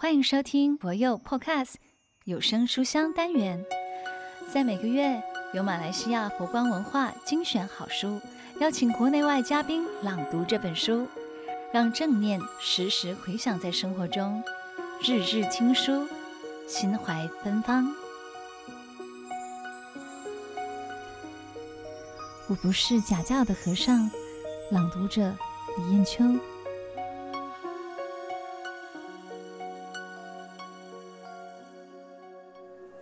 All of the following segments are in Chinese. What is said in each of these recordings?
欢迎收听博佑 Podcast 有声书香单元，在每个月由马来西亚佛光文化精选好书，邀请国内外嘉宾朗读这本书，让正念时时回响在生活中，日日听书，心怀芬芳。我不是假教的和尚，朗读者李艳秋。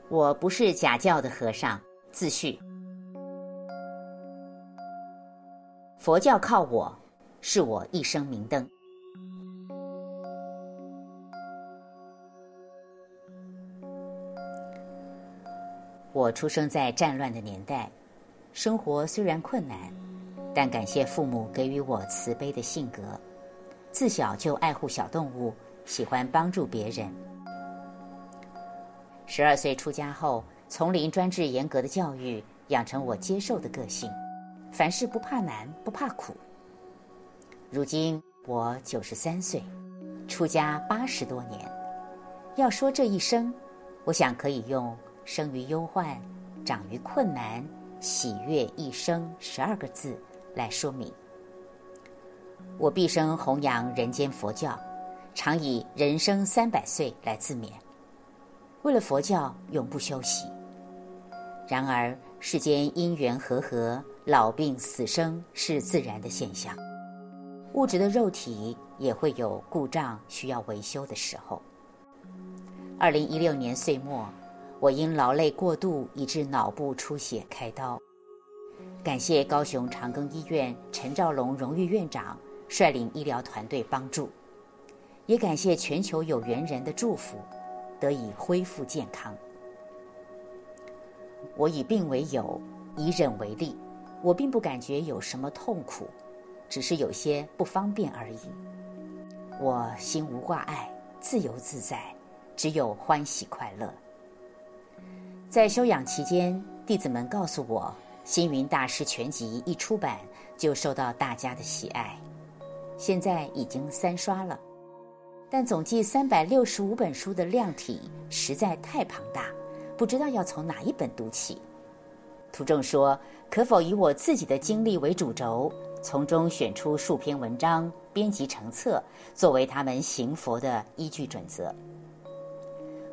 我不是假教的和尚，自序。佛教靠我，是我一生明灯。我出生在战乱的年代，生活虽然困难，但感谢父母给予我慈悲的性格，自小就爱护小动物，喜欢帮助别人。十二岁出家后，丛林专制严格的教育养成我接受的个性，凡事不怕难，不怕苦。如今我九十三岁，出家八十多年。要说这一生，我想可以用“生于忧患，长于困难，喜悦一生”十二个字来说明。我毕生弘扬人间佛教，常以“人生三百岁”来自勉。为了佛教，永不休息。然而，世间因缘和合，老病死生是自然的现象。物质的肉体也会有故障需要维修的时候。二零一六年岁末，我因劳累过度，以致脑部出血开刀。感谢高雄长庚医院陈兆龙荣誉院长率领医疗团队帮助，也感谢全球有缘人的祝福。得以恢复健康。我以病为友，以忍为力。我并不感觉有什么痛苦，只是有些不方便而已。我心无挂碍，自由自在，只有欢喜快乐。在休养期间，弟子们告诉我，《星云大师全集》一出版就受到大家的喜爱，现在已经三刷了。但总计三百六十五本书的量体实在太庞大，不知道要从哪一本读起。徒众说：“可否以我自己的经历为主轴，从中选出数篇文章，编辑成册，作为他们行佛的依据准则？”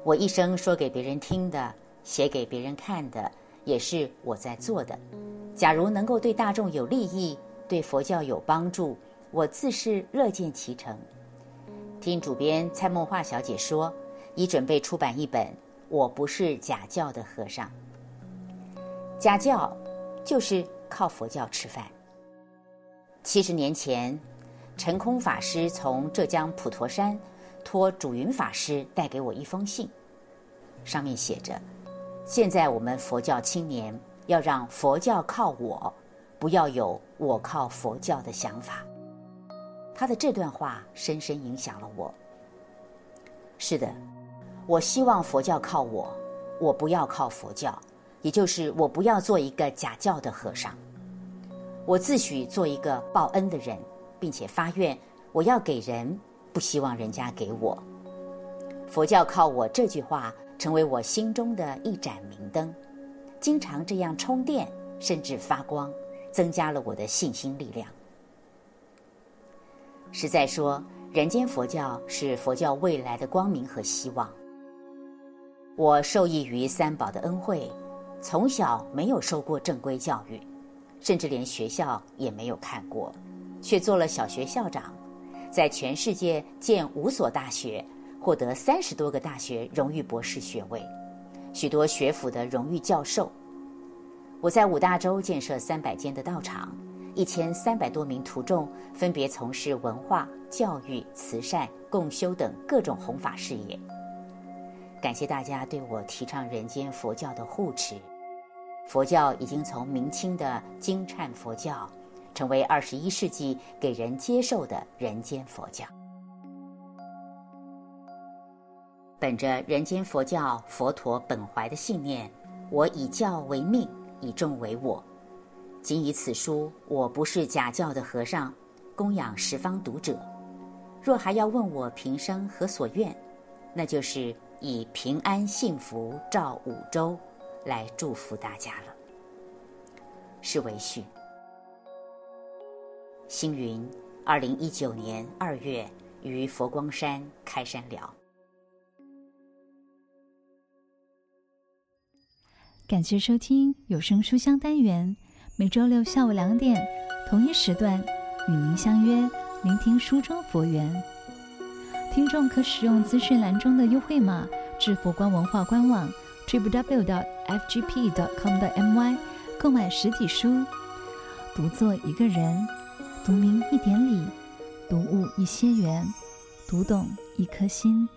我一生说给别人听的，写给别人看的，也是我在做的。假如能够对大众有利益，对佛教有帮助，我自是乐见其成。听主编蔡梦华小姐说，已准备出版一本《我不是假教的和尚》。假教就是靠佛教吃饭。七十年前，陈空法师从浙江普陀山托主云法师带给我一封信，上面写着：“现在我们佛教青年要让佛教靠我，不要有我靠佛教的想法。”他的这段话深深影响了我。是的，我希望佛教靠我，我不要靠佛教，也就是我不要做一个假教的和尚。我自诩做一个报恩的人，并且发愿我要给人，不希望人家给我。佛教靠我这句话成为我心中的一盏明灯，经常这样充电，甚至发光，增加了我的信心力量。实在说，人间佛教是佛教未来的光明和希望。我受益于三宝的恩惠，从小没有受过正规教育，甚至连学校也没有看过，却做了小学校长，在全世界建五所大学，获得三十多个大学荣誉博士学位，许多学府的荣誉教授。我在五大洲建设三百间的道场。一千三百多名徒众分别从事文化、教育、慈善、共修等各种弘法事业。感谢大家对我提倡人间佛教的护持。佛教已经从明清的经忏佛教，成为二十一世纪给人接受的人间佛教。本着人间佛教佛陀本怀的信念，我以教为命，以众为我。仅以此书，我不是假教的和尚，供养十方读者。若还要问我平生何所愿，那就是以平安幸福照五洲来祝福大家了。是为序。星云，二零一九年二月于佛光山开山了。感谢收听有声书香单元，每周六下午两点同一时段与您相约，聆听书中佛缘。听众可使用资讯栏中的优惠码至佛光文化官网 www.fgp.com.my 购买实体书。读作一个人，读明一点理，读悟一些缘，读懂一颗心。